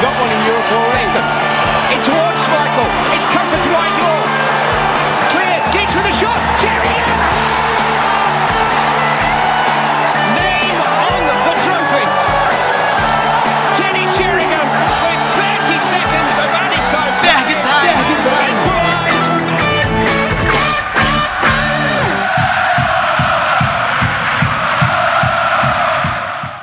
Got one in Europe already. In towards Michael. It's comfort to Michael. Clear. Giggs with a shot. Sheringham. Name on the trophy. Teddy Sheringham with 30 seconds of added time. Ferg time!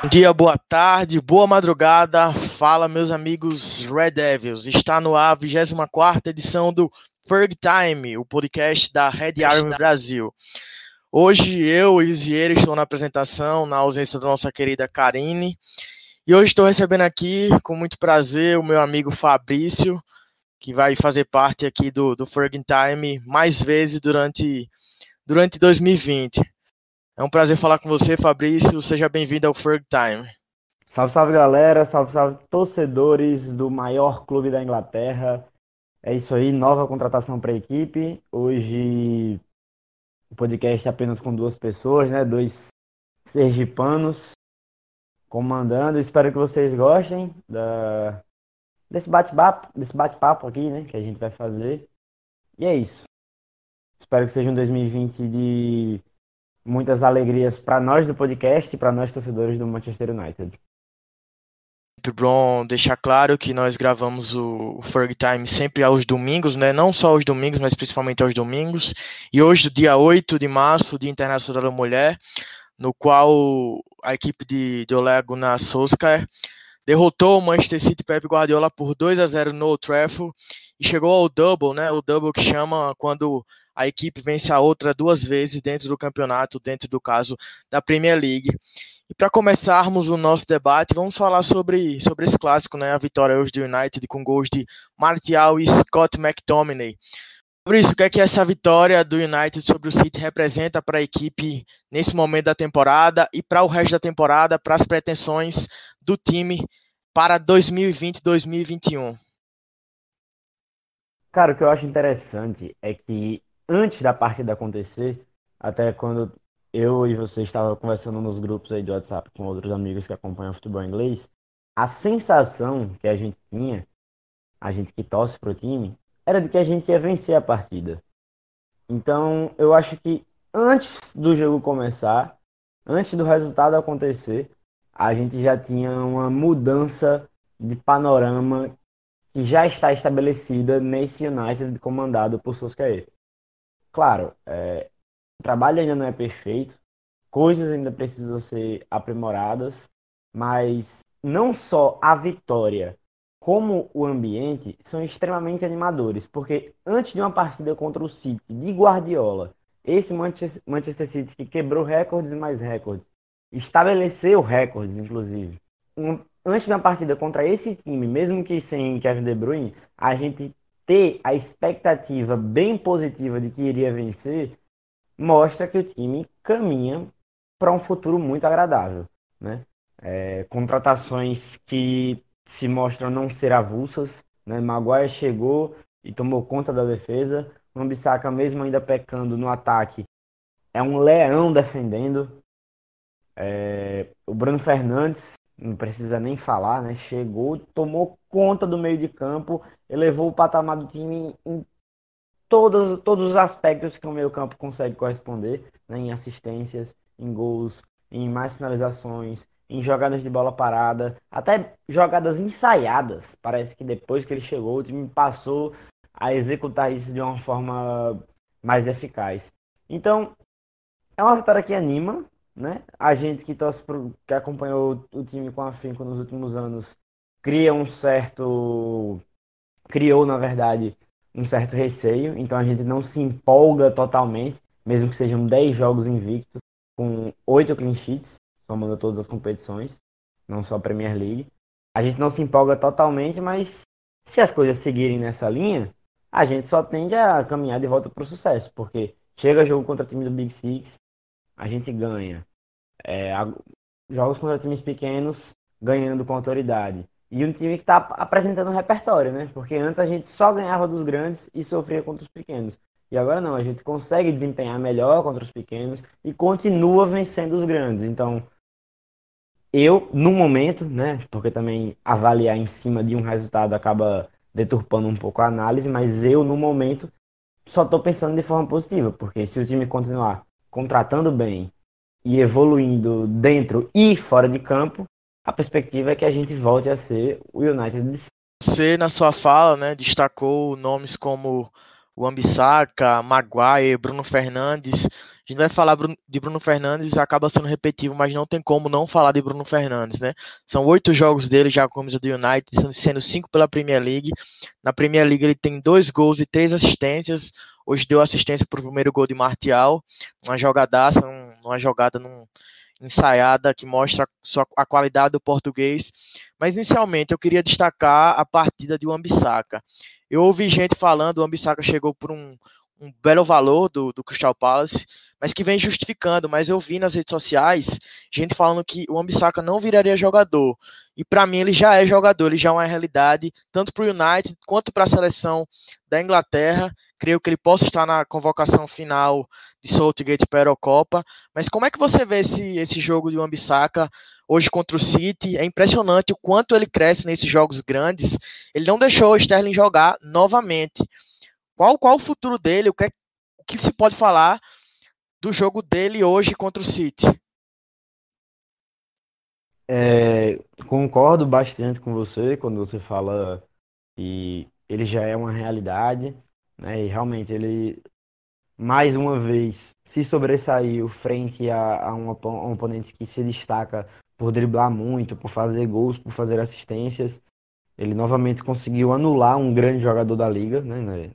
Bom dia, boa tarde, boa madrugada. Fala, meus amigos Red Devils. Está no ar a 24 edição do Ferg Time, o podcast da Red Army Brasil. Hoje eu e o Zieira estou na apresentação, na ausência da nossa querida Karine. E hoje estou recebendo aqui, com muito prazer, o meu amigo Fabrício, que vai fazer parte aqui do, do Ferg Time mais vezes durante, durante 2020. É um prazer falar com você, Fabrício. Seja bem-vindo ao Ferg Time. Salve, salve galera, salve, salve torcedores do maior clube da Inglaterra. É isso aí, nova contratação para a equipe. Hoje o podcast é apenas com duas pessoas, né? Dois sergipanos comandando. Espero que vocês gostem da... desse bate-papo, desse bate-papo aqui, né? Que a gente vai fazer. E é isso. Espero que seja um 2020 de muitas alegrias para nós do podcast e para nós torcedores do Manchester United. Bom deixar claro que nós gravamos o Ferg Time sempre aos domingos, né? Não só aos domingos, mas principalmente aos domingos. E hoje, dia 8 de março, Dia Internacional da Mulher, no qual a equipe de, de Ole Gunnar Solskjaer derrotou o Manchester City Pep Guardiola por 2 a 0 no Old Trafford e chegou ao double, né? O double que chama quando a equipe vence a outra duas vezes dentro do campeonato, dentro do caso da Premier League. E para começarmos o nosso debate, vamos falar sobre, sobre esse clássico, né? A vitória hoje do United com gols de Martial e Scott McTominay. Fabrício, o que é que essa vitória do United sobre o City representa para a equipe nesse momento da temporada e para o resto da temporada, para as pretensões do time para 2020-2021? Cara, o que eu acho interessante é que antes da partida acontecer, até quando eu e você estavam conversando nos grupos aí do WhatsApp com outros amigos que acompanham futebol inglês, a sensação que a gente tinha, a gente que torce pro time, era de que a gente ia vencer a partida. Então, eu acho que antes do jogo começar, antes do resultado acontecer, a gente já tinha uma mudança de panorama que já está estabelecida nesse United comandado por Solskjaer. Claro, é, o trabalho ainda não é perfeito, coisas ainda precisam ser aprimoradas, mas não só a vitória, como o ambiente são extremamente animadores, porque antes de uma partida contra o City de Guardiola, esse Manchester City que quebrou recordes e mais recordes, estabeleceu recordes, inclusive. Um, antes de uma partida contra esse time, mesmo que sem Kevin De Bruyne, a gente ter a expectativa bem positiva de que iria vencer, mostra que o time caminha para um futuro muito agradável. Né? É, contratações que se mostram não ser avulsas. Né? Maguire chegou e tomou conta da defesa. O Ambissaca, mesmo ainda pecando no ataque, é um leão defendendo. É, o Bruno Fernandes não precisa nem falar, né? Chegou, tomou conta do meio de campo, elevou o patamar do time em todos, todos os aspectos que o meio campo consegue corresponder, né? em assistências, em gols, em mais finalizações, em jogadas de bola parada, até jogadas ensaiadas. Parece que depois que ele chegou, o time passou a executar isso de uma forma mais eficaz. Então, é uma vitória que anima, né? A gente que torce pro, que acompanhou o time com afinco nos últimos anos cria um certo criou, na verdade, um certo receio, então a gente não se empolga totalmente, mesmo que sejam 10 jogos invictos com 8 clean sheets, somando todas as competições, não só a Premier League. A gente não se empolga totalmente, mas se as coisas seguirem nessa linha, a gente só tende a caminhar de volta para o sucesso, porque chega jogo contra time do Big Six, a gente ganha. É, jogos contra times pequenos, ganhando com autoridade. E um time que está apresentando um repertório, né? Porque antes a gente só ganhava dos grandes e sofria contra os pequenos. E agora não, a gente consegue desempenhar melhor contra os pequenos e continua vencendo os grandes. Então, eu, no momento, né, porque também avaliar em cima de um resultado acaba deturpando um pouco a análise, mas eu, no momento, só estou pensando de forma positiva, porque se o time continuar contratando bem e evoluindo dentro e fora de campo, a perspectiva é que a gente volte a ser o United Você, na sua fala, né, destacou nomes como o Ambissaca, Maguire, Bruno Fernandes. A gente vai falar de Bruno Fernandes, acaba sendo repetitivo, mas não tem como não falar de Bruno Fernandes, né? São oito jogos dele já com a camisa do United, sendo cinco pela Premier League. Na Premier League ele tem dois gols e três assistências. Hoje deu assistência para o primeiro gol de Martial, uma jogadaça, uma jogada num, ensaiada que mostra a qualidade do português. Mas inicialmente eu queria destacar a partida de Wambisaka. Eu ouvi gente falando, o Ambissaca chegou por um, um belo valor do, do Crystal Palace, mas que vem justificando. Mas eu vi nas redes sociais gente falando que o Ambissaca não viraria jogador. E para mim ele já é jogador, ele já é uma realidade, tanto para o United quanto para a seleção da Inglaterra. Creio que ele possa estar na convocação final de Saltgate para a Eurocopa. Mas como é que você vê esse, esse jogo de Ambissaca hoje contra o City. É impressionante o quanto ele cresce nesses jogos grandes. Ele não deixou o Sterling jogar novamente. Qual, qual o futuro dele? O que, é, o que se pode falar do jogo dele hoje contra o City? É, concordo bastante com você quando você fala que ele já é uma realidade, né? E realmente ele mais uma vez se sobressaiu frente a, a, um, um oponente que se destaca por driblar muito, por fazer gols, por fazer assistências. Ele novamente conseguiu anular um grande jogador da liga, né? né?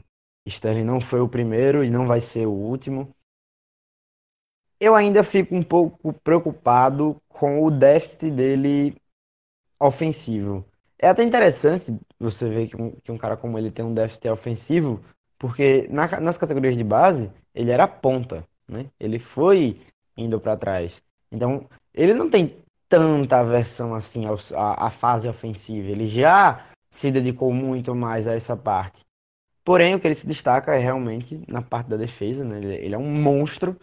Sterling não foi o primeiro e não vai ser o último. Eu ainda fico um pouco preocupado com o déficit dele ofensivo. É até interessante você ver que um, que um cara como ele tem um déficit ofensivo, porque na, nas categorias de base ele era ponta, né? Ele foi indo para trás. Então, ele não tem tanta aversão assim à, à fase ofensiva. Ele já se dedicou muito mais a essa parte. Porém, o que ele se destaca é realmente na parte da defesa, né? Ele, ele é um monstro.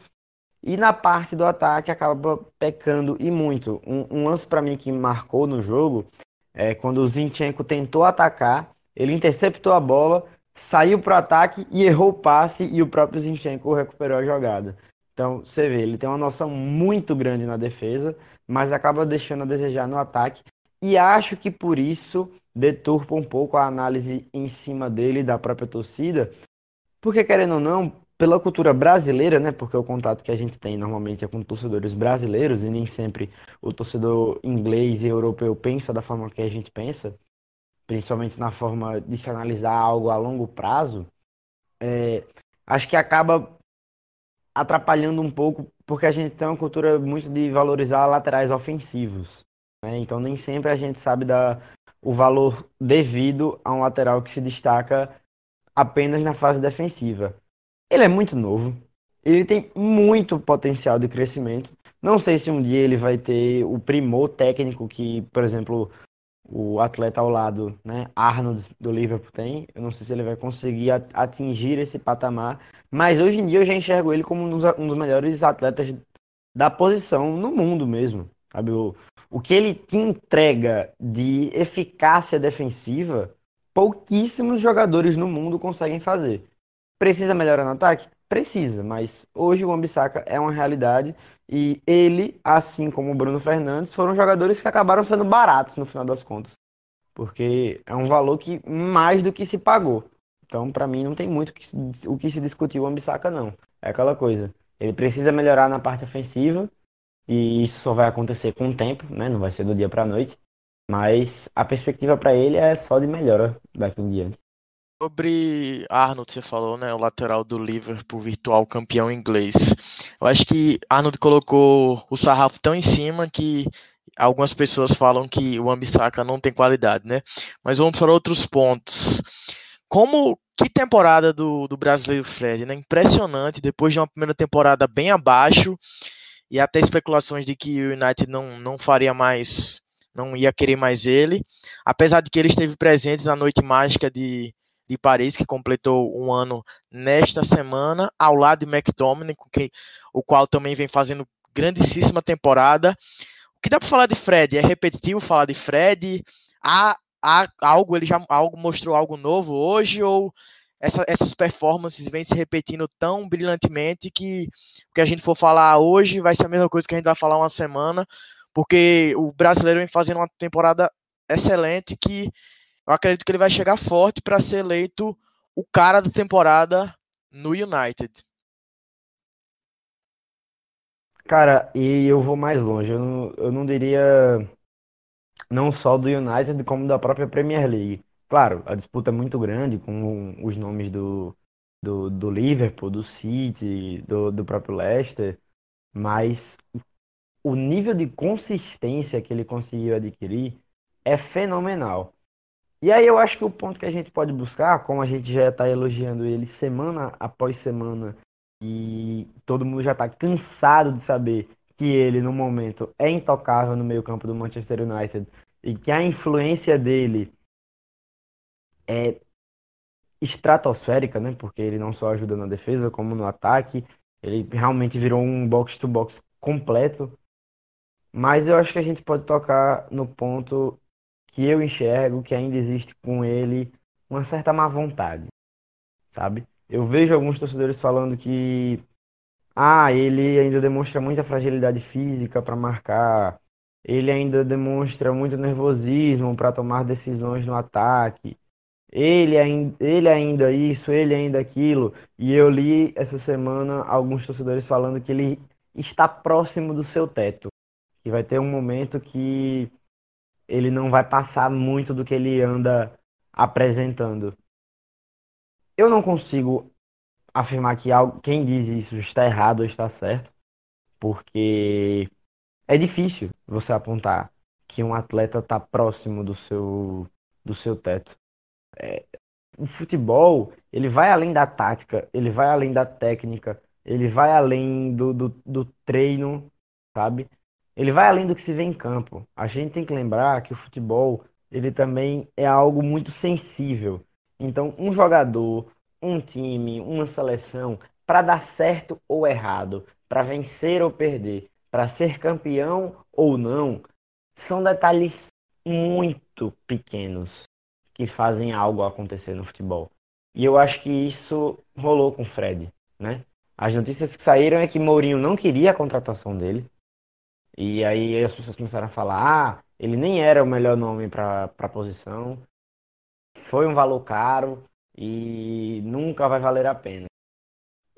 E na parte do ataque acaba pecando e muito. Um, um lance para mim que marcou no jogo é quando o Zinchenko tentou atacar, ele interceptou a bola, saiu para o ataque e errou o passe e o próprio Zinchenko recuperou a jogada. Então, você vê, ele tem uma noção muito grande na defesa, mas acaba deixando a desejar no ataque. E acho que por isso deturpa um pouco a análise em cima dele da própria torcida. Porque, querendo ou não, pela cultura brasileira, né? Porque o contato que a gente tem normalmente é com torcedores brasileiros e nem sempre o torcedor inglês e europeu pensa da forma que a gente pensa, principalmente na forma de se analisar algo a longo prazo. É, acho que acaba atrapalhando um pouco, porque a gente tem uma cultura muito de valorizar laterais ofensivos. Né? Então nem sempre a gente sabe dar o valor devido a um lateral que se destaca apenas na fase defensiva. Ele é muito novo, ele tem muito potencial de crescimento. Não sei se um dia ele vai ter o primor técnico que, por exemplo, o atleta ao lado, né, Arnold do Liverpool tem. Eu não sei se ele vai conseguir atingir esse patamar, mas hoje em dia eu já enxergo ele como um dos, melhores atletas da posição no mundo mesmo. Sabe? O, o que ele te entrega de eficácia defensiva, pouquíssimos jogadores no mundo conseguem fazer. Precisa melhorar no ataque? Precisa, mas hoje o Ambissaca é uma realidade e ele, assim como o Bruno Fernandes, foram jogadores que acabaram sendo baratos no final das contas. Porque é um valor que mais do que se pagou. Então, para mim, não tem muito o que se discutir o Ambissaca, não. É aquela coisa. Ele precisa melhorar na parte ofensiva e isso só vai acontecer com o tempo, né? Não vai ser do dia para noite. Mas a perspectiva para ele é só de melhora daqui em diante. Sobre Arnold, você falou, né? O lateral do Liverpool, virtual campeão inglês. Eu acho que Arnold colocou o sarrafo tão em cima que algumas pessoas falam que o Ambissaca não tem qualidade, né? Mas vamos para outros pontos. Como que temporada do, do brasileiro Fred, né? Impressionante, depois de uma primeira temporada bem abaixo e até especulações de que o United não, não faria mais, não ia querer mais ele, apesar de que ele esteve presente na noite mágica de de Paris, que completou um ano nesta semana, ao lado de McTominay, que, o qual também vem fazendo grandíssima temporada. o que dá para falar de Fred? É repetitivo falar de Fred? Há, há algo, ele já algo mostrou algo novo hoje ou essa, essas performances vêm se repetindo tão brilhantemente que o que a gente for falar hoje vai ser a mesma coisa que a gente vai falar uma semana, porque o brasileiro vem fazendo uma temporada excelente que eu acredito que ele vai chegar forte para ser eleito o cara da temporada no United. Cara, e eu vou mais longe. Eu não, eu não diria não só do United, como da própria Premier League. Claro, a disputa é muito grande com os nomes do, do, do Liverpool, do City, do, do próprio Leicester, mas o nível de consistência que ele conseguiu adquirir é fenomenal. E aí eu acho que o ponto que a gente pode buscar, como a gente já está elogiando ele semana após semana, e todo mundo já está cansado de saber que ele, no momento, é intocável no meio campo do Manchester United e que a influência dele é estratosférica, né? Porque ele não só ajuda na defesa, como no ataque. Ele realmente virou um box-to-box completo. Mas eu acho que a gente pode tocar no ponto que eu enxergo que ainda existe com ele uma certa má vontade, sabe? Eu vejo alguns torcedores falando que ah, ele ainda demonstra muita fragilidade física para marcar, ele ainda demonstra muito nervosismo para tomar decisões no ataque. Ele ainda, ele ainda isso, ele ainda aquilo. E eu li essa semana alguns torcedores falando que ele está próximo do seu teto. Que vai ter um momento que ele não vai passar muito do que ele anda apresentando. Eu não consigo afirmar que quem diz isso está errado ou está certo, porque é difícil você apontar que um atleta está próximo do seu, do seu teto. É, o futebol, ele vai além da tática, ele vai além da técnica, ele vai além do, do, do treino, sabe? Ele vai além do que se vê em campo. A gente tem que lembrar que o futebol ele também é algo muito sensível. Então, um jogador, um time, uma seleção, para dar certo ou errado, para vencer ou perder, para ser campeão ou não, são detalhes muito pequenos que fazem algo acontecer no futebol. E eu acho que isso rolou com o Fred, né? As notícias que saíram é que Mourinho não queria a contratação dele, e aí as pessoas começaram a falar, ah, ele nem era o melhor nome para a posição, foi um valor caro e nunca vai valer a pena.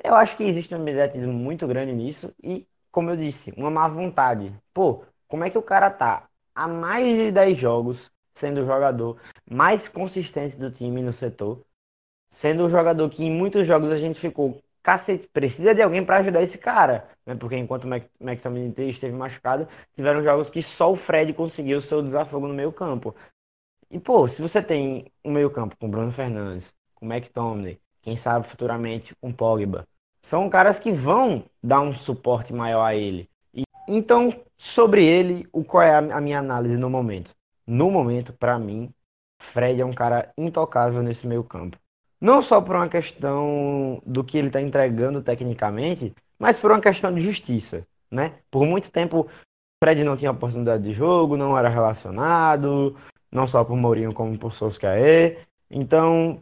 Eu acho que existe um mediatismo muito grande nisso e, como eu disse, uma má vontade. Pô, como é que o cara tá há mais de 10 jogos sendo o jogador mais consistente do time no setor, sendo o jogador que em muitos jogos a gente ficou cacete, precisa de alguém para ajudar esse cara, né? Porque enquanto o McTominay esteve machucado, tiveram jogos que só o Fred conseguiu o seu desafogo no meio campo. E, pô, se você tem um meio campo com Bruno Fernandes, com McTominay, quem sabe futuramente com Pogba, são caras que vão dar um suporte maior a ele. E, então, sobre ele, o qual é a, a minha análise no momento? No momento, para mim, Fred é um cara intocável nesse meio campo. Não só por uma questão do que ele está entregando tecnicamente, mas por uma questão de justiça, né? Por muito tempo, Fred não tinha oportunidade de jogo, não era relacionado, não só por Mourinho como por Solskjaer. Então,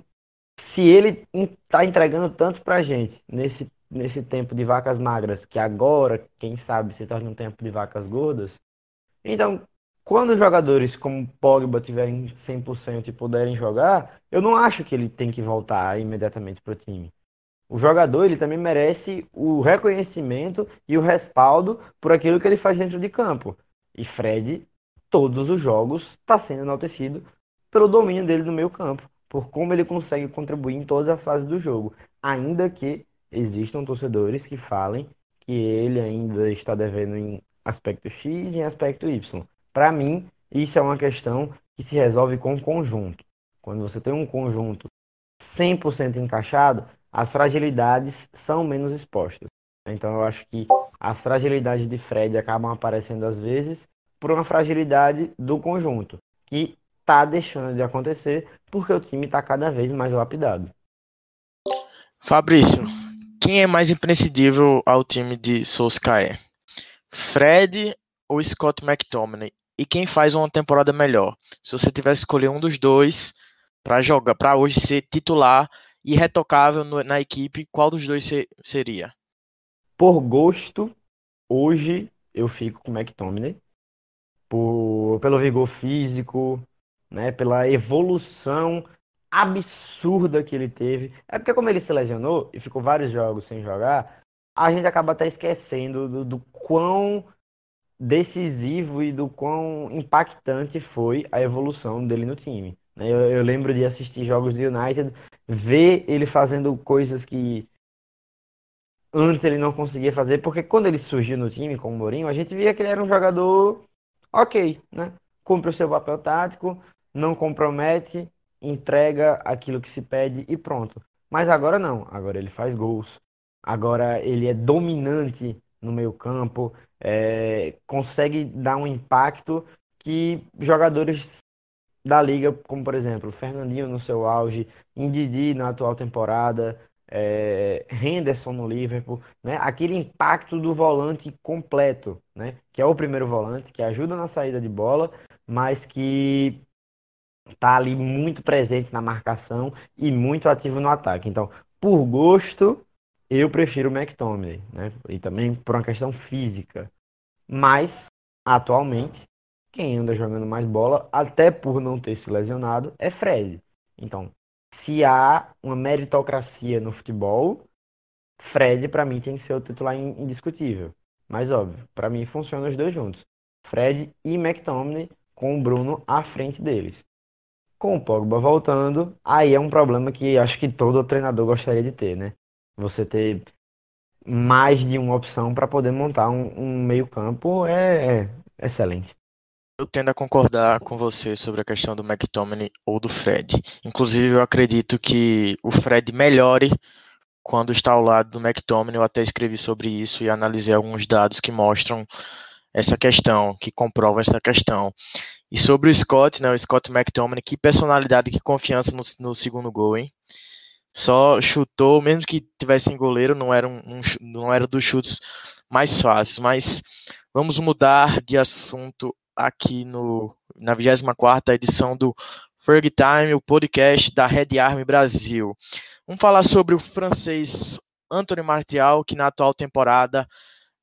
se ele está entregando tanto para a gente nesse, nesse tempo de vacas magras, que agora, quem sabe, se torna um tempo de vacas gordas, então quando jogadores como Pogba tiverem 100% e puderem jogar, eu não acho que ele tem que voltar imediatamente para o time. O jogador ele também merece o reconhecimento e o respaldo por aquilo que ele faz dentro de campo. E Fred, todos os jogos, está sendo enaltecido pelo domínio dele no meio campo, por como ele consegue contribuir em todas as fases do jogo, ainda que existam torcedores que falem que ele ainda está devendo em aspecto X e em aspecto Y. Para mim, isso é uma questão que se resolve com o conjunto. Quando você tem um conjunto 100% encaixado, as fragilidades são menos expostas. Então eu acho que as fragilidades de Fred acabam aparecendo às vezes por uma fragilidade do conjunto, que está deixando de acontecer porque o time está cada vez mais lapidado. Fabrício, quem é mais imprescindível ao time de Solskjaer? Fred ou Scott McTominay? E quem faz uma temporada melhor? Se você tivesse escolher um dos dois para jogar, para hoje ser titular e retocável no, na equipe, qual dos dois ser, seria? Por gosto, hoje eu fico com o McTominay. Por, pelo vigor físico, né, pela evolução absurda que ele teve. É porque como ele se lesionou e ficou vários jogos sem jogar, a gente acaba até esquecendo do, do quão decisivo e do quão impactante foi a evolução dele no time. Né? Eu, eu lembro de assistir jogos do United, ver ele fazendo coisas que antes ele não conseguia fazer, porque quando ele surgiu no time com o Mourinho, a gente via que ele era um jogador ok, né? Cumpre o seu papel tático, não compromete, entrega aquilo que se pede e pronto. Mas agora não, agora ele faz gols, agora ele é dominante no meio campo, é, consegue dar um impacto que jogadores da liga, como por exemplo, Fernandinho no seu auge, Indidi na atual temporada, é, Henderson no Liverpool, né? Aquele impacto do volante completo, né? Que é o primeiro volante, que ajuda na saída de bola, mas que tá ali muito presente na marcação e muito ativo no ataque. Então, por gosto, eu prefiro o McTominay, né? E também por uma questão física. Mas, atualmente, quem anda jogando mais bola, até por não ter se lesionado, é Fred. Então, se há uma meritocracia no futebol, Fred, para mim, tem que ser o titular indiscutível. Mas, óbvio, para mim funciona os dois juntos. Fred e McTominay com o Bruno à frente deles. Com o Pogba voltando, aí é um problema que acho que todo treinador gostaria de ter, né? Você ter mais de uma opção para poder montar um, um meio-campo é, é excelente. Eu tendo a concordar com você sobre a questão do McTominay ou do Fred. Inclusive, eu acredito que o Fred melhore quando está ao lado do McTominay. Eu até escrevi sobre isso e analisei alguns dados que mostram essa questão, que comprovam essa questão. E sobre o Scott, né, o Scott McTominay, que personalidade, que confiança no, no segundo gol, hein? Só chutou, mesmo que tivesse em goleiro, não era, um, um, não era dos chutes mais fáceis. Mas vamos mudar de assunto aqui no, na 24 edição do Ferg Time, o podcast da Red Army Brasil. Vamos falar sobre o francês Anthony Martial, que na atual temporada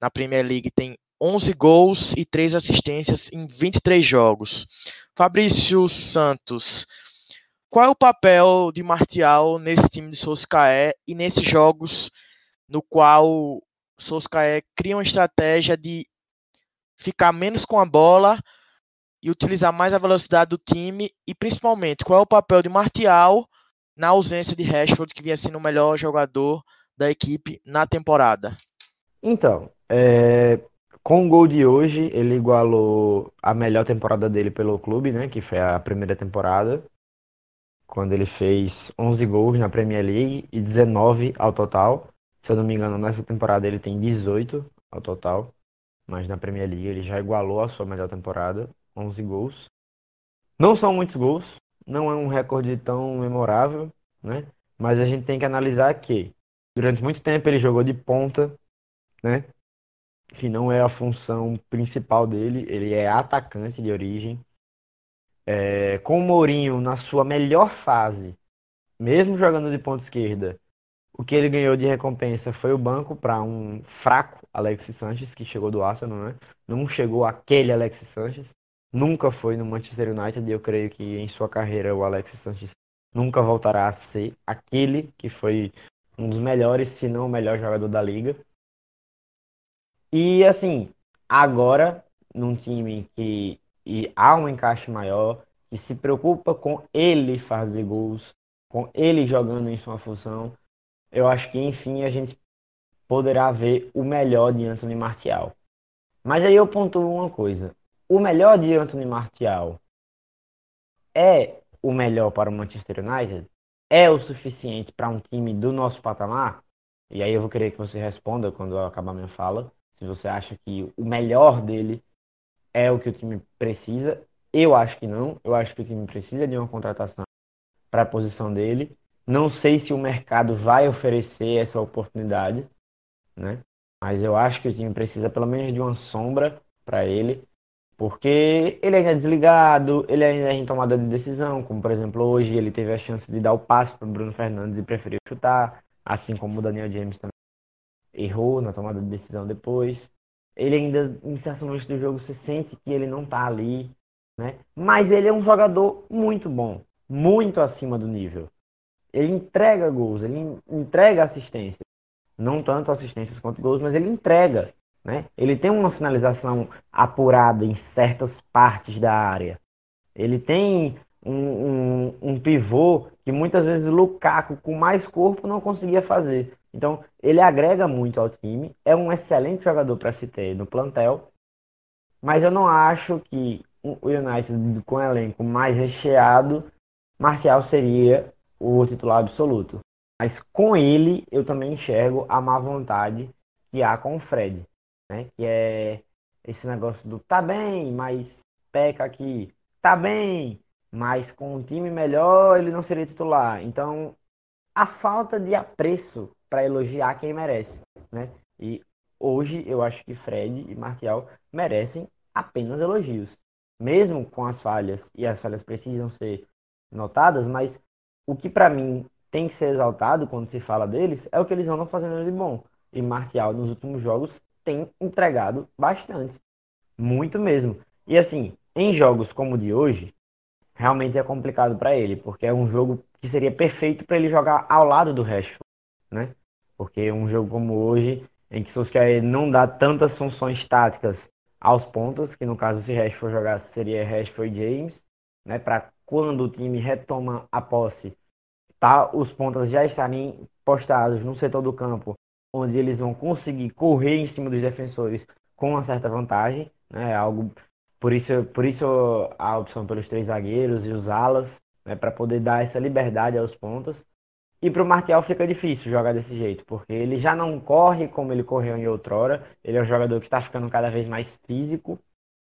na Premier League tem 11 gols e 3 assistências em 23 jogos. Fabrício Santos, qual é o papel de Martial nesse time de Soscaé e nesses jogos no qual Soscaé cria uma estratégia de ficar menos com a bola e utilizar mais a velocidade do time e principalmente qual é o papel de Martial na ausência de Rashford que vinha sendo o melhor jogador da equipe na temporada. Então, é, com o gol de hoje, ele igualou a melhor temporada dele pelo clube, né? Que foi a primeira temporada, quando ele fez 11 gols na Premier League e 19 ao total. Se eu não me engano, nessa temporada ele tem 18 ao total, mas na Premier League ele já igualou a sua melhor temporada, 11 gols. Não são muitos gols, não é um recorde tão memorável, né? Mas a gente tem que analisar que durante muito tempo ele jogou de ponta, né? que não é a função principal dele, ele é atacante de origem. É, com o Mourinho na sua melhor fase, mesmo jogando de ponta esquerda, o que ele ganhou de recompensa foi o banco para um fraco Alexis Sanches, que chegou do Arsenal, né? Não chegou aquele Alexis Sanches, nunca foi no Manchester United, e eu creio que em sua carreira o Alexis Sanches nunca voltará a ser aquele que foi um dos melhores, se não o melhor jogador da liga. E assim, agora, num time que e há um encaixe maior, que se preocupa com ele fazer gols, com ele jogando em sua função, eu acho que enfim a gente poderá ver o melhor de Anthony Martial. Mas aí eu pontuo uma coisa: o melhor de Anthony Martial é o melhor para o Manchester United? É o suficiente para um time do nosso patamar? E aí eu vou querer que você responda quando eu acabar minha fala se você acha que o melhor dele é o que o time precisa. Eu acho que não. Eu acho que o time precisa de uma contratação para a posição dele. Não sei se o mercado vai oferecer essa oportunidade, né? Mas eu acho que o time precisa pelo menos de uma sombra para ele, porque ele ainda é desligado, ele ainda é em tomada de decisão, como por exemplo hoje ele teve a chance de dar o passe para Bruno Fernandes e preferiu chutar, assim como o Daniel James também errou na tomada de decisão depois. Ele ainda, em certos momentos do jogo, você sente que ele não tá ali, né? Mas ele é um jogador muito bom, muito acima do nível. Ele entrega gols, ele entrega assistência. Não tanto assistências quanto gols, mas ele entrega. Né? Ele tem uma finalização apurada em certas partes da área. Ele tem um, um, um pivô que muitas vezes Lukaku, com mais corpo, não conseguia fazer. Então, ele agrega muito ao time. É um excelente jogador para se ter no plantel. Mas eu não acho que o United, com um elenco mais recheado, Marcial seria o titular absoluto. Mas com ele, eu também enxergo a má vontade que há com o Fred né? Que é esse negócio do tá bem, mas peca aqui. Tá bem, mas com um time melhor ele não seria titular. Então, a falta de apreço para elogiar quem merece, né? E hoje eu acho que Fred e Martial merecem apenas elogios. Mesmo com as falhas, e as falhas precisam ser notadas, mas o que para mim tem que ser exaltado quando se fala deles é o que eles andam fazendo de bom. E Martial nos últimos jogos tem entregado bastante. Muito mesmo. E assim, em jogos como o de hoje, realmente é complicado para ele, porque é um jogo que seria perfeito para ele jogar ao lado do Rashford, né? Porque um jogo como hoje, em que Solskjaer não dá tantas funções táticas aos pontos, que no caso se Rashford jogasse seria Rashford e James, né? Para quando o time retoma a posse, tá, os pontas já estarem postados no setor do campo onde eles vão conseguir correr em cima dos defensores com uma certa vantagem, né? Algo por isso, por isso a opção pelos três zagueiros e os alas, né? Para poder dar essa liberdade aos pontos. E para o Martial fica difícil jogar desse jeito, porque ele já não corre como ele correu em outrora. Ele é um jogador que está ficando cada vez mais físico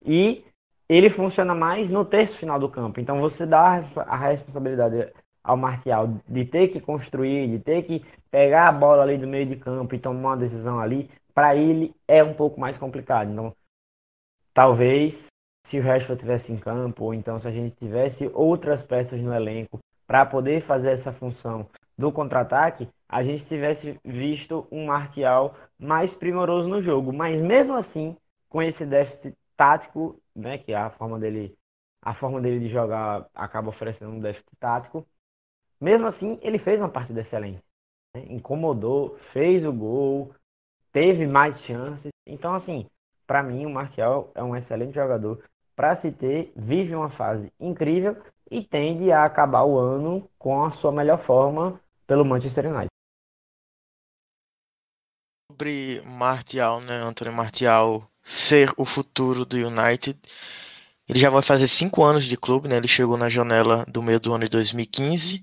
e ele funciona mais no terço final do campo. Então você dá a responsabilidade ao Martial de ter que construir, de ter que pegar a bola ali do meio de campo e tomar uma decisão ali, para ele é um pouco mais complicado. Então, talvez se o Rashford tivesse em campo, ou então se a gente tivesse outras peças no elenco para poder fazer essa função do contra-ataque, a gente tivesse visto um Martial mais primoroso no jogo. Mas mesmo assim, com esse déficit tático, né, que é a forma dele, a forma dele de jogar acaba oferecendo um déficit tático, mesmo assim, ele fez uma partida excelente. Né? Incomodou, fez o gol, teve mais chances. Então, assim, para mim, o Martial é um excelente jogador para se ter, vive uma fase incrível e tende a acabar o ano com a sua melhor forma pelo Manchester United. Sobre Martial, né, Antônio Martial ser o futuro do United, ele já vai fazer cinco anos de clube, né? Ele chegou na janela do meio do ano de 2015.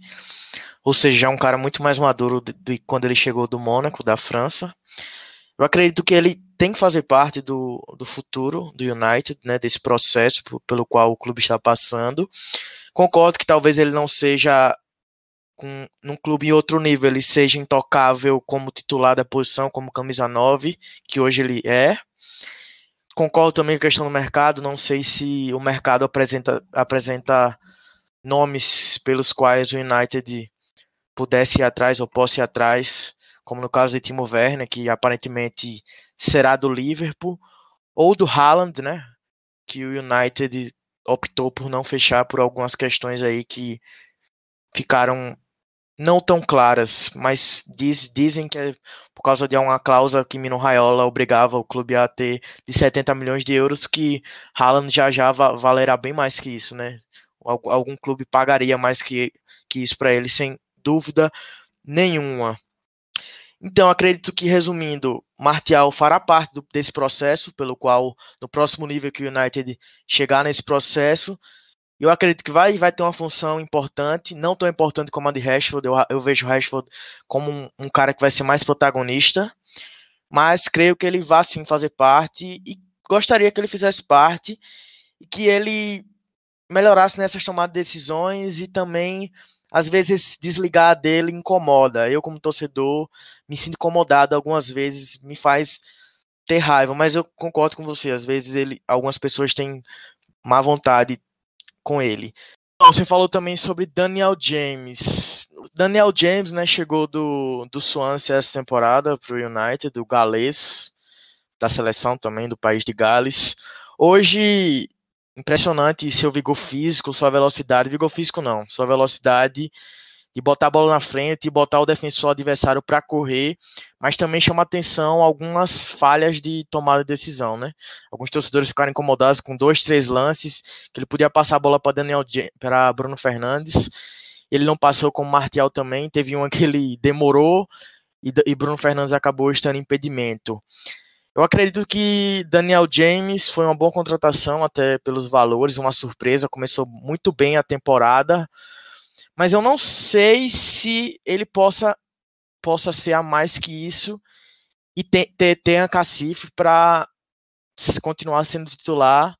Ou seja, já é um cara muito mais maduro de, de quando ele chegou do Mônaco, da França. Eu acredito que ele tem que fazer parte do, do futuro do United, né? Desse processo pelo qual o clube está passando. Concordo que talvez ele não seja com, num clube em outro nível, ele seja intocável como titular da posição, como camisa 9, que hoje ele é concordo também com a questão do mercado. Não sei se o mercado apresenta, apresenta nomes pelos quais o United pudesse ir atrás ou possa ir atrás, como no caso de Timo Werner, que aparentemente será do Liverpool, ou do Haaland, né? Que o United optou por não fechar por algumas questões aí que ficaram não tão claras, mas diz, dizem que é por causa de uma cláusula que Mino Raiola obrigava o clube a ter de 70 milhões de euros, que Haaland já já valerá bem mais que isso, né? Algum clube pagaria mais que, que isso para ele, sem dúvida nenhuma. Então, acredito que, resumindo, Martial fará parte do, desse processo, pelo qual, no próximo nível que o United chegar nesse processo, eu acredito que vai, vai ter uma função importante, não tão importante como a de Rashford. Eu, eu vejo o Rashford como um, um, cara que vai ser mais protagonista, mas creio que ele vai sim fazer parte e gostaria que ele fizesse parte e que ele melhorasse nessas tomadas de decisões e também às vezes desligar dele incomoda. Eu como torcedor me sinto incomodado algumas vezes, me faz ter raiva, mas eu concordo com você. Às vezes ele, algumas pessoas têm má vontade com ele. Você falou também sobre Daniel James. Daniel James, né, chegou do, do Swansea essa temporada para o United, do galês, da seleção também do país de Gales. Hoje, impressionante seu vigor físico, sua velocidade, vigor físico não, sua velocidade de botar a bola na frente e botar o defensor adversário para correr, mas também chama atenção algumas falhas de tomada de decisão, né? Alguns torcedores ficaram incomodados com dois, três lances que ele podia passar a bola para Daniel para Bruno Fernandes. Ele não passou com o Martial também, teve uma que ele demorou e, e Bruno Fernandes acabou estando impedimento. Eu acredito que Daniel James foi uma boa contratação, até pelos valores, uma surpresa. Começou muito bem a temporada, mas eu não sei se ele possa, possa ser a mais que isso e ter, ter, ter a Cacife para continuar sendo titular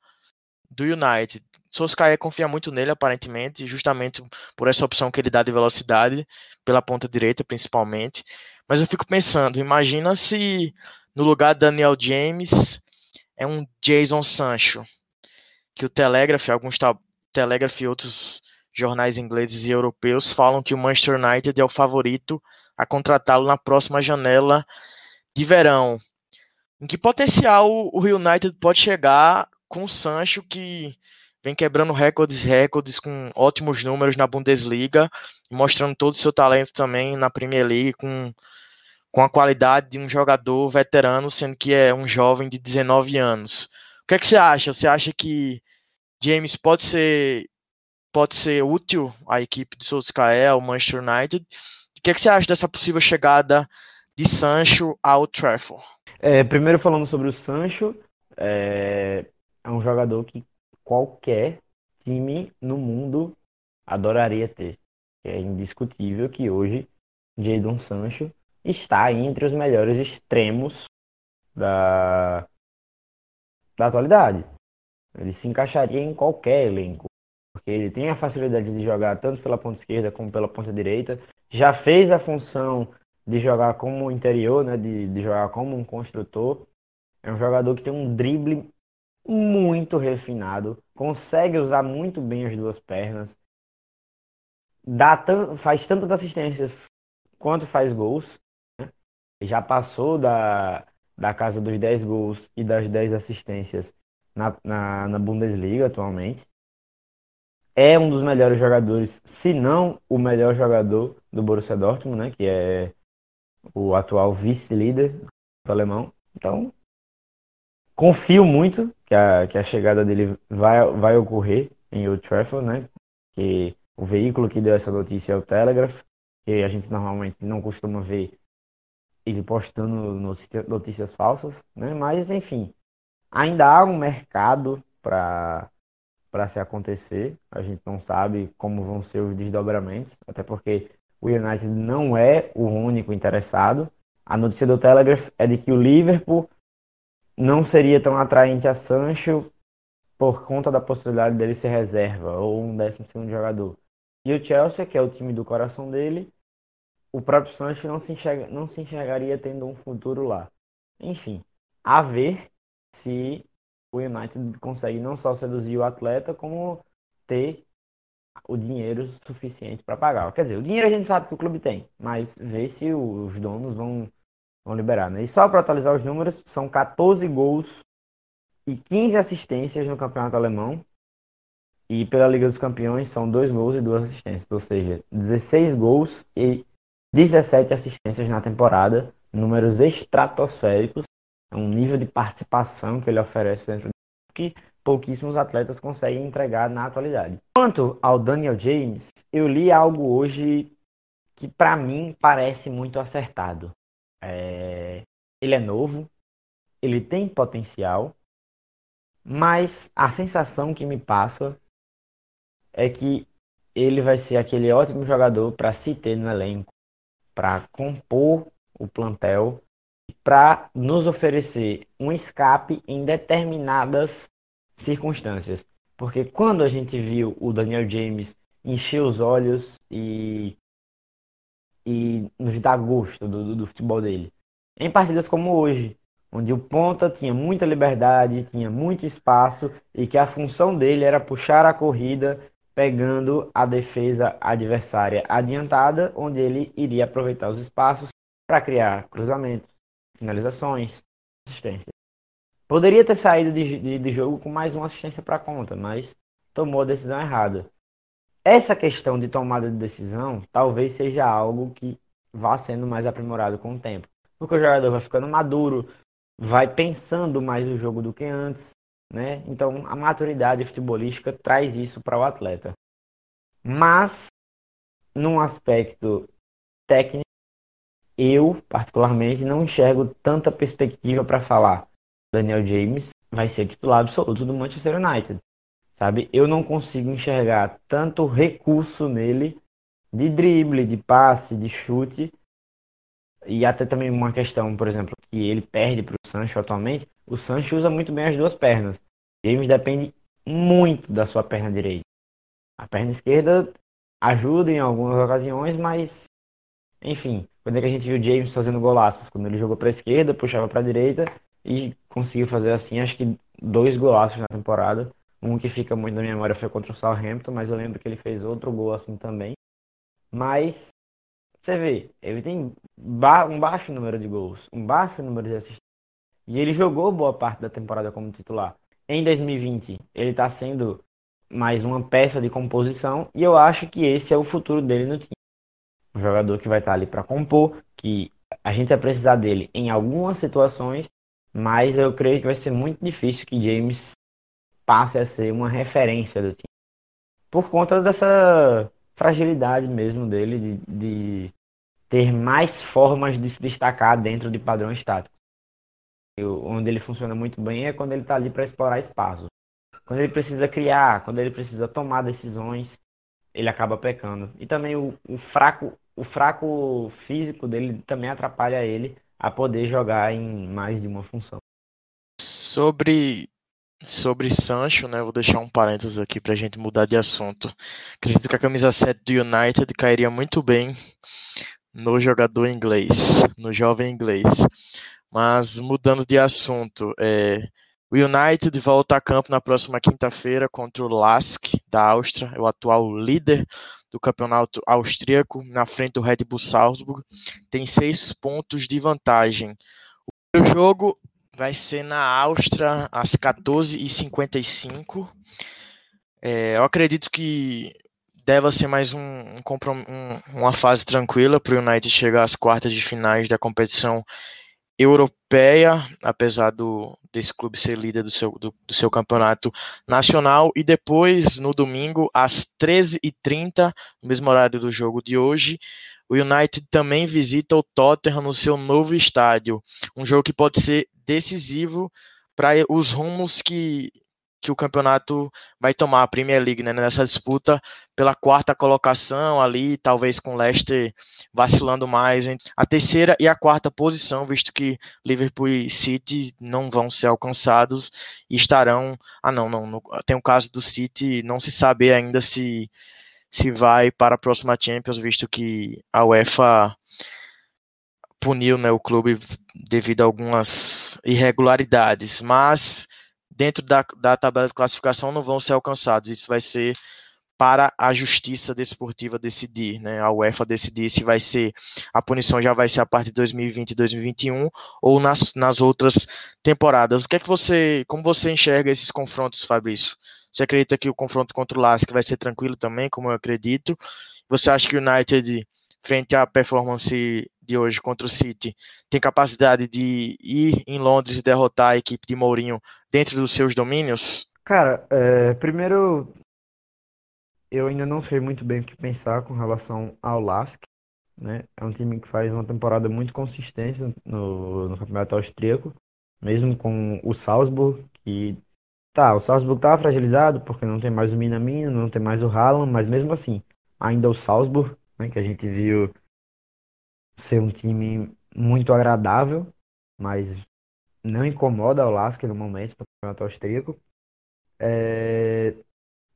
do United. Solskjaer confia muito nele, aparentemente, justamente por essa opção que ele dá de velocidade, pela ponta direita, principalmente. Mas eu fico pensando, imagina se no lugar de Daniel James é um Jason Sancho, que o Telegraph, alguns Telegraph e outros jornais ingleses e europeus falam que o Manchester United é o favorito a contratá-lo na próxima janela de verão. Em que potencial o United pode chegar com o Sancho que vem quebrando recordes recordes com ótimos números na Bundesliga, mostrando todo o seu talento também na Premier League com com a qualidade de um jogador veterano, sendo que é um jovem de 19 anos. O que é que você acha? Você acha que James pode ser pode ser útil à equipe do Solskjaer, ao Manchester United? O que é que você acha dessa possível chegada de Sancho ao Trafford? É, primeiro falando sobre o Sancho, é, é um jogador que qualquer time no mundo adoraria ter. É indiscutível que hoje Jadon Sancho está entre os melhores extremos da, da atualidade. Ele se encaixaria em qualquer elenco, porque ele tem a facilidade de jogar tanto pela ponta esquerda como pela ponta direita. Já fez a função de jogar como interior, né, de, de jogar como um construtor. É um jogador que tem um drible muito refinado, consegue usar muito bem as duas pernas, dá faz tantas assistências quanto faz gols já passou da, da casa dos 10 gols e das 10 assistências na, na, na Bundesliga atualmente. É um dos melhores jogadores, se não o melhor jogador do Borussia Dortmund, né? Que é o atual vice-líder do alemão. Então, confio muito que a, que a chegada dele vai, vai ocorrer em Old Trafford, né? Que o veículo que deu essa notícia é o Telegraph, que a gente normalmente não costuma ver ele postando notícias falsas, né? Mas enfim, ainda há um mercado para para se acontecer. A gente não sabe como vão ser os desdobramentos, até porque o United não é o único interessado. A notícia do Telegraph é de que o Liverpool não seria tão atraente a Sancho por conta da possibilidade dele ser reserva ou um décimo segundo jogador. E o Chelsea, que é o time do coração dele, o próprio Sancho não se, enxerga, não se enxergaria tendo um futuro lá. Enfim, a ver se o United consegue não só seduzir o atleta, como ter o dinheiro suficiente para pagar. Quer dizer, o dinheiro a gente sabe que o clube tem, mas ver se os donos vão, vão liberar. Né? E só para atualizar os números, são 14 gols e 15 assistências no campeonato alemão. E pela Liga dos Campeões são 2 gols e 2 assistências, ou seja, 16 gols e 17 assistências na temporada, números estratosféricos, um nível de participação que ele oferece dentro do que pouquíssimos atletas conseguem entregar na atualidade. Quanto ao Daniel James, eu li algo hoje que para mim parece muito acertado. É... Ele é novo, ele tem potencial, mas a sensação que me passa é que ele vai ser aquele ótimo jogador para se ter no elenco para compor o plantel para nos oferecer um escape em determinadas circunstâncias. Porque quando a gente viu o Daniel James encher os olhos e, e nos dar gosto do, do, do futebol dele, em partidas como hoje, onde o ponta tinha muita liberdade, tinha muito espaço e que a função dele era puxar a corrida pegando a defesa adversária adiantada, onde ele iria aproveitar os espaços para criar cruzamentos, finalizações, assistências. Poderia ter saído de, de, de jogo com mais uma assistência para conta, mas tomou a decisão errada. Essa questão de tomada de decisão talvez seja algo que vá sendo mais aprimorado com o tempo. Porque o jogador vai ficando maduro, vai pensando mais o jogo do que antes, né? Então a maturidade futebolística traz isso para o atleta. Mas num aspecto técnico, eu particularmente não enxergo tanta perspectiva para falar Daniel James vai ser titular absoluto do Manchester United. Sabe? Eu não consigo enxergar tanto recurso nele de drible, de passe, de chute e até também uma questão, por exemplo, que ele perde para o Sancho atualmente. O Sancho usa muito bem as duas pernas. James depende muito da sua perna direita. A perna esquerda ajuda em algumas ocasiões, mas enfim, quando é que a gente viu James fazendo golaços? Quando ele jogou para a esquerda, puxava para a direita e conseguiu fazer assim, acho que dois golaços na temporada. Um que fica muito na minha memória foi contra o Southampton, mas eu lembro que ele fez outro gol assim também. Mas você vê, ele tem ba um baixo número de gols, um baixo número de assistências. E ele jogou boa parte da temporada como titular. Em 2020, ele está sendo mais uma peça de composição e eu acho que esse é o futuro dele no time. Um jogador que vai estar tá ali para compor, que a gente vai precisar dele em algumas situações, mas eu creio que vai ser muito difícil que James passe a ser uma referência do time. Por conta dessa fragilidade mesmo dele de, de ter mais formas de se destacar dentro de padrão estático. onde ele funciona muito bem é quando ele está ali para explorar espaços. Quando ele precisa criar, quando ele precisa tomar decisões, ele acaba pecando. E também o, o fraco, o fraco físico dele também atrapalha ele a poder jogar em mais de uma função. Sobre Sobre Sancho, né? Vou deixar um parênteses aqui para a gente mudar de assunto. Acredito que a camisa 7 do United cairia muito bem no jogador inglês, no jovem inglês. Mas mudando de assunto, é, o United volta a campo na próxima quinta-feira contra o Lask da Áustria, o atual líder do campeonato austríaco, na frente do Red Bull Salzburg. Tem seis pontos de vantagem. O jogo vai ser na Áustria às 14h55. É, eu acredito que deve ser mais um, um uma fase tranquila para o United chegar às quartas de finais da competição europeia, apesar do desse clube ser líder do seu, do, do seu campeonato nacional, e depois, no domingo, às 13h30, no mesmo horário do jogo de hoje, o United também visita o Tottenham no seu novo estádio, um jogo que pode ser decisivo para os rumos que, que o campeonato vai tomar, a Premier League, né, nessa disputa pela quarta colocação ali, talvez com o Leicester vacilando mais entre a terceira e a quarta posição, visto que Liverpool e City não vão ser alcançados e estarão, ah não, não, no, tem o caso do City, não se sabe ainda se se vai para a próxima Champions, visto que a UEFA puniu né, o clube devido a algumas irregularidades, mas dentro da, da tabela de classificação não vão ser alcançados. Isso vai ser para a justiça desportiva decidir, né? A UEFA decidir se vai ser a punição já vai ser a partir de 2020 e 2021 ou nas, nas outras temporadas. O que é que você, como você enxerga esses confrontos, Fabrício? Você acredita que o confronto contra o Lask vai ser tranquilo também, como eu acredito? Você acha que o United frente à performance de hoje contra o City, tem capacidade de ir em Londres e derrotar a equipe de Mourinho dentro dos seus domínios? Cara, é, primeiro, eu ainda não sei muito bem o que pensar com relação ao Lask. Né? É um time que faz uma temporada muito consistente no, no campeonato austríaco, mesmo com o Salzburg, que tá, o Salzburg tá fragilizado porque não tem mais o Minamino, não tem mais o Haaland, mas mesmo assim, ainda o Salzburg né, que a gente viu ser um time muito agradável, mas não incomoda o Lask no momento no campeonato austríaco. É,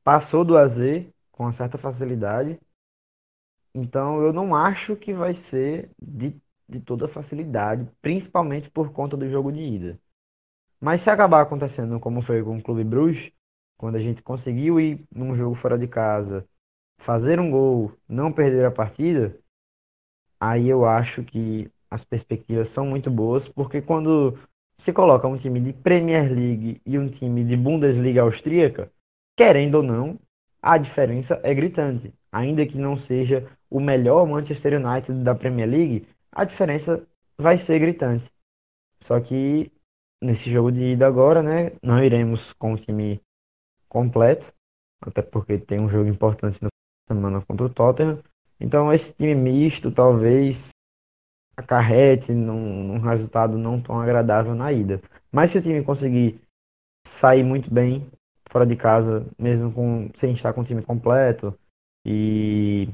passou do AZ com uma certa facilidade. Então eu não acho que vai ser de de toda facilidade, principalmente por conta do jogo de ida. Mas se acabar acontecendo como foi com o Clube Bruges, quando a gente conseguiu ir num jogo fora de casa, fazer um gol, não perder a partida, aí eu acho que as perspectivas são muito boas, porque quando se coloca um time de Premier League e um time de Bundesliga austríaca, querendo ou não, a diferença é gritante. Ainda que não seja o melhor Manchester United da Premier League, a diferença vai ser gritante. Só que nesse jogo de ida agora, né, não iremos com o time completo, até porque tem um jogo importante na semana contra o Tottenham. Então esse time misto talvez acarrete num, num resultado não tão agradável na ida. Mas se o time conseguir sair muito bem fora de casa, mesmo com, sem estar com o time completo, e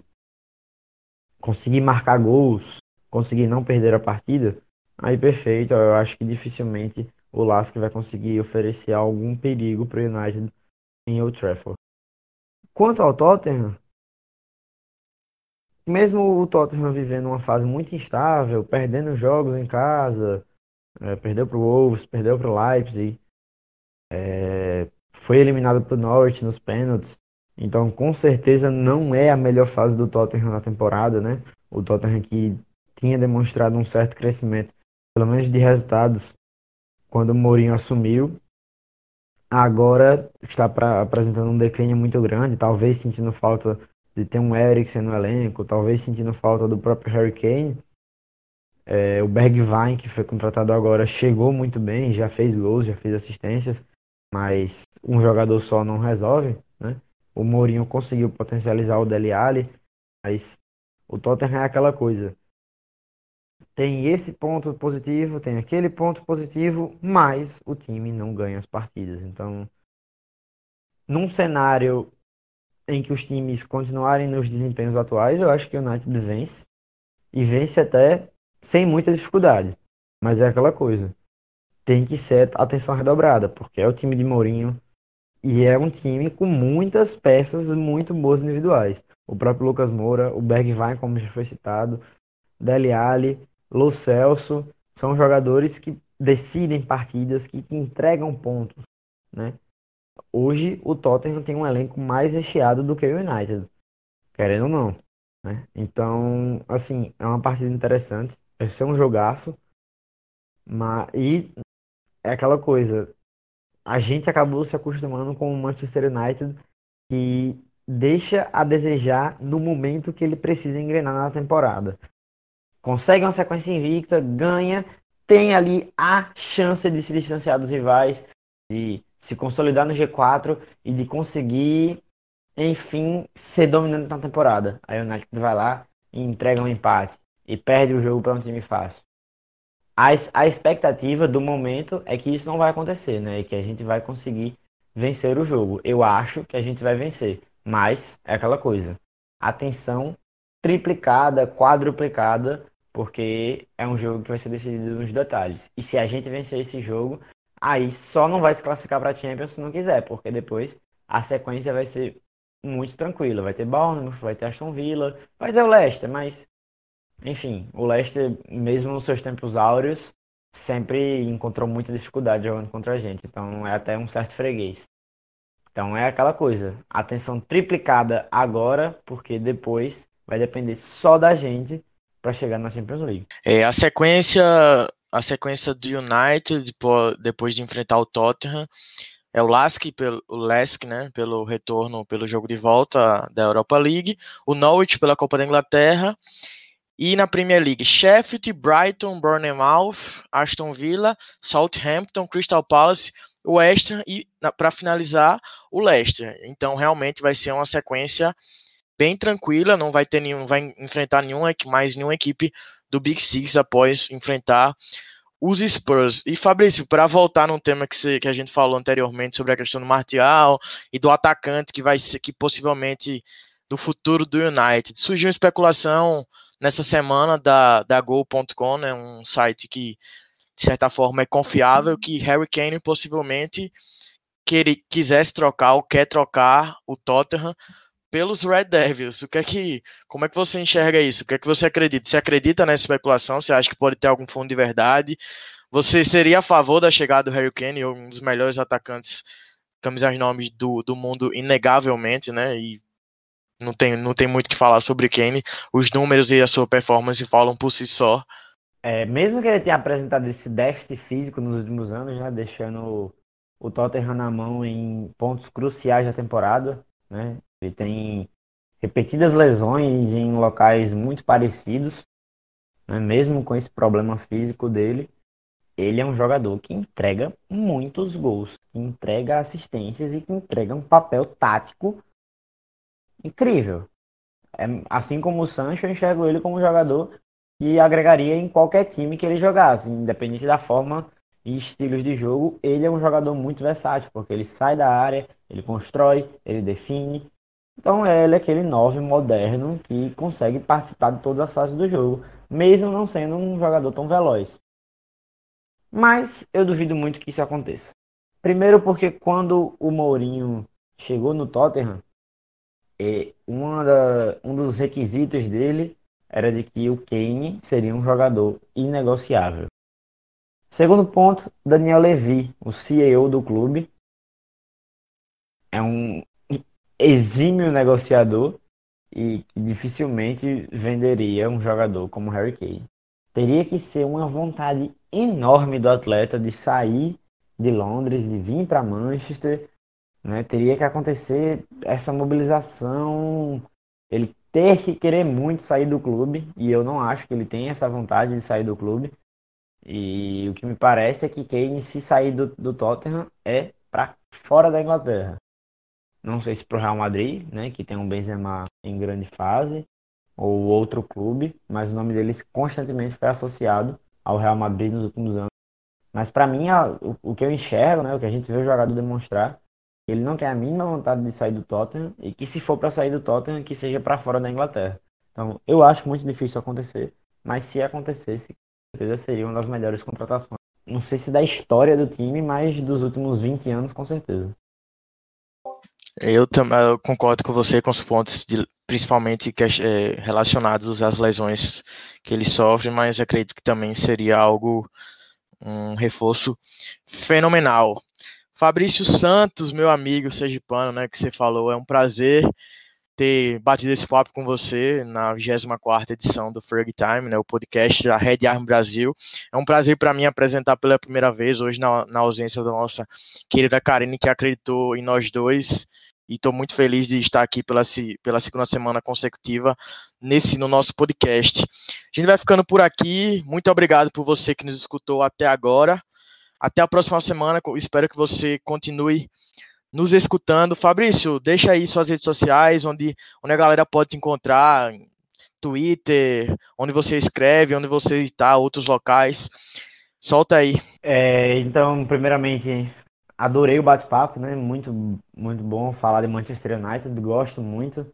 conseguir marcar gols, conseguir não perder a partida, aí perfeito. Eu acho que dificilmente o Lask vai conseguir oferecer algum perigo para o United em Old Trafford. Quanto ao Tottenham, mesmo o Tottenham vivendo uma fase muito instável, perdendo jogos em casa, é, perdeu para o Wolves, perdeu para o Leipzig, é, foi eliminado para o Norwich nos pênaltis. Então, com certeza, não é a melhor fase do Tottenham na temporada, né? O Tottenham que tinha demonstrado um certo crescimento, pelo menos de resultados, quando o Mourinho assumiu. Agora está pra, apresentando um declínio muito grande, talvez sentindo falta de ter um Eriksen no elenco, talvez sentindo falta do próprio Harry Kane. É, o Bergwijn, que foi contratado agora, chegou muito bem, já fez gols, já fez assistências, mas um jogador só não resolve, né? O Mourinho conseguiu potencializar o Dele Alli, mas o Tottenham é aquela coisa. Tem esse ponto positivo, tem aquele ponto positivo, mas o time não ganha as partidas. Então, num cenário em que os times continuarem nos desempenhos atuais, eu acho que o United vence. E vence até sem muita dificuldade. Mas é aquela coisa. Tem que ser atenção redobrada, porque é o time de Mourinho e é um time com muitas peças muito boas individuais. O próprio Lucas Moura, o Bergwijn, como já foi citado, Dele Alli, Lo Celso, são jogadores que decidem partidas, que entregam pontos, né? Hoje o Tottenham tem um elenco mais recheado do que o United, querendo ou não. Né? Então, assim, é uma partida interessante. Vai ser um jogaço. Mas, e é aquela coisa. A gente acabou se acostumando com o Manchester United que deixa a desejar no momento que ele precisa engrenar na temporada. Consegue uma sequência invicta, ganha, tem ali a chance de se distanciar dos rivais, de se consolidar no G4 e de conseguir, enfim, ser dominante na temporada. Aí o United vai lá e entrega um empate e perde o jogo para um time fácil. A, a expectativa do momento é que isso não vai acontecer, né? E que a gente vai conseguir vencer o jogo. Eu acho que a gente vai vencer, mas é aquela coisa. Atenção triplicada, quadruplicada, porque é um jogo que vai ser decidido nos detalhes. E se a gente vencer esse jogo, Aí só não vai se classificar para Champions se não quiser, porque depois a sequência vai ser muito tranquila. Vai ter Bournemouth, vai ter Aston Villa, vai ter o Leicester, mas enfim, o Leicester, mesmo nos seus tempos áureos, sempre encontrou muita dificuldade jogando contra a gente. Então é até um certo freguês. Então é aquela coisa, atenção triplicada agora, porque depois vai depender só da gente para chegar na Champions League. É, a sequência a sequência do United depois de enfrentar o Tottenham. É o Lask pelo o Lask, né, pelo retorno pelo jogo de volta da Europa League, o Norwich pela Copa da Inglaterra. E na Premier League Sheffield, Brighton, Bournemouth, Aston Villa, Southampton, Crystal Palace, West Ham e para finalizar o Leicester. Então realmente vai ser uma sequência bem tranquila, não vai ter nenhum, vai enfrentar nenhuma mais nenhuma equipe do Big Six após enfrentar os Spurs. E Fabrício, para voltar num tema que, você, que a gente falou anteriormente sobre a questão do Martial e do atacante que vai ser que possivelmente do futuro do United. Surgiu uma especulação nessa semana da, da Go.com, né, um site que de certa forma é confiável, que Harry Kane possivelmente que ele quisesse trocar ou quer trocar o Tottenham pelos Red Devils. O que é que, como é que você enxerga isso? O que é que você acredita? Você acredita nessa especulação? Você acha que pode ter algum fundo de verdade? Você seria a favor da chegada do Harry Kane, um dos melhores atacantes, camisas nomes do, do mundo, inegavelmente, né? E não tem, não tem muito que falar sobre Kane. Os números e a sua performance falam por si só. É, mesmo que ele tenha apresentado esse déficit físico nos últimos anos, né, deixando o Tottenham na mão em pontos cruciais da temporada, né? Ele tem repetidas lesões em locais muito parecidos, né? mesmo com esse problema físico dele. Ele é um jogador que entrega muitos gols, que entrega assistências e que entrega um papel tático incrível. É, assim como o Sancho, eu enxergo ele como um jogador que agregaria em qualquer time que ele jogasse, independente da forma e estilos de jogo. Ele é um jogador muito versátil, porque ele sai da área, ele constrói, ele define. Então ele é aquele 9 moderno que consegue participar de todas as fases do jogo, mesmo não sendo um jogador tão veloz. Mas eu duvido muito que isso aconteça. Primeiro porque quando o Mourinho chegou no Tottenham, da, um dos requisitos dele era de que o Kane seria um jogador inegociável. Segundo ponto, Daniel Levy, o CEO do clube, é um exímio negociador e dificilmente venderia um jogador como Harry Kane. Teria que ser uma vontade enorme do atleta de sair de Londres, de vir para Manchester né? Teria que acontecer essa mobilização, ele ter que querer muito sair do clube, e eu não acho que ele tem essa vontade de sair do clube. E o que me parece é que Kane, se sair do, do Tottenham, é para fora da Inglaterra. Não sei se para o Real Madrid, né, que tem um Benzema em grande fase, ou outro clube, mas o nome deles constantemente foi associado ao Real Madrid nos últimos anos. Mas para mim, o, o que eu enxergo, né, o que a gente vê o jogador demonstrar, ele não tem a mínima vontade de sair do Tottenham e que se for para sair do Tottenham, que seja para fora da Inglaterra. Então, eu acho muito difícil acontecer, mas se acontecesse, com certeza seria uma das melhores contratações. Não sei se da história do time, mas dos últimos 20 anos, com certeza. Eu também concordo com você com os pontos, de, principalmente que, é, relacionados às lesões que ele sofre, mas acredito que também seria algo, um reforço fenomenal. Fabrício Santos, meu amigo sergipano, né, que você falou, é um prazer ter batido esse papo com você na 24ª edição do Ferg Time, né, o podcast da Red Arm Brasil. É um prazer para mim apresentar pela primeira vez, hoje na, na ausência da nossa querida Karine, que acreditou em nós dois, e estou muito feliz de estar aqui pela, pela segunda semana consecutiva nesse no nosso podcast. A gente vai ficando por aqui, muito obrigado por você que nos escutou até agora. Até a próxima semana. Espero que você continue nos escutando. Fabrício, deixa aí suas redes sociais, onde, onde a galera pode te encontrar, Twitter, onde você escreve, onde você está, outros locais. Solta aí. É, então, primeiramente, adorei o bate-papo, né? Muito, muito bom falar de Manchester United. Gosto muito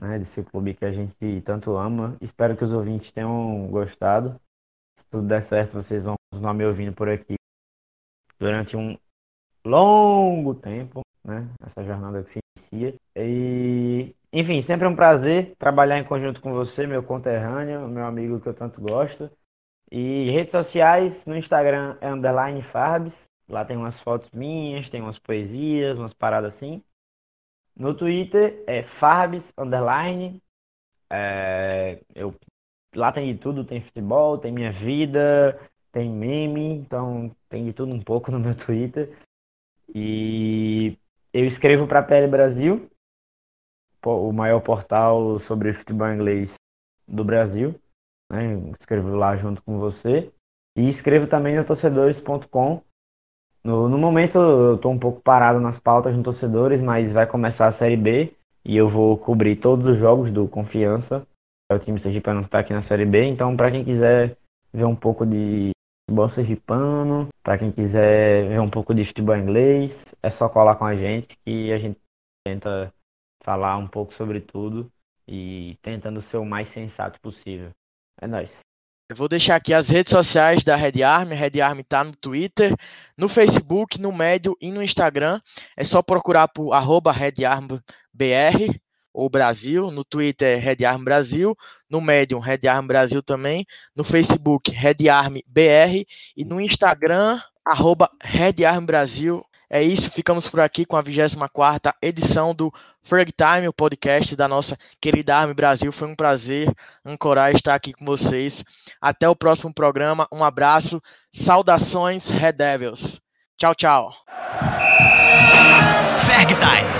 né, desse clube que a gente tanto ama. Espero que os ouvintes tenham gostado. Se tudo der certo, vocês vão continuar me ouvindo por aqui durante um longo tempo, né? Essa jornada que se inicia. E, enfim, sempre é um prazer trabalhar em conjunto com você, meu conterrâneo, meu amigo que eu tanto gosto. E redes sociais, no Instagram é underline Farbs. Lá tem umas fotos minhas, tem umas poesias, umas paradas assim. No Twitter é Farbs underline. É, eu, lá tem de tudo, tem futebol, tem minha vida, tem meme, então tem de tudo um pouco no meu Twitter. E eu escrevo para a PL Brasil, o maior portal sobre futebol inglês do Brasil. Né? Escrevo lá junto com você. E escrevo também no torcedores.com. No, no momento eu estou um pouco parado nas pautas no torcedores, mas vai começar a Série B e eu vou cobrir todos os jogos do Confiança. É o time sergipano que está aqui na Série B. Então, para quem quiser ver um pouco de de pano Para quem quiser ver um pouco de futebol inglês, é só colar com a gente que a gente tenta falar um pouco sobre tudo e tentando ser o mais sensato possível. É nóis. Eu vou deixar aqui as redes sociais da Red Army. A Red Army tá no Twitter, no Facebook, no Médio e no Instagram. É só procurar por arroba Red Army BR ou Brasil, no Twitter Red Arm Brasil, no Medium Red Arm Brasil também, no Facebook Red Arm BR e no Instagram arroba Red Arm Brasil. É isso, ficamos por aqui com a 24ª edição do Frag Time, o podcast da nossa querida Arme Brasil. Foi um prazer ancorar estar aqui com vocês. Até o próximo programa. Um abraço. Saudações, Red Devils. Tchau, tchau. Ferg Time,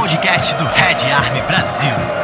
podcast do Red Army Brasil.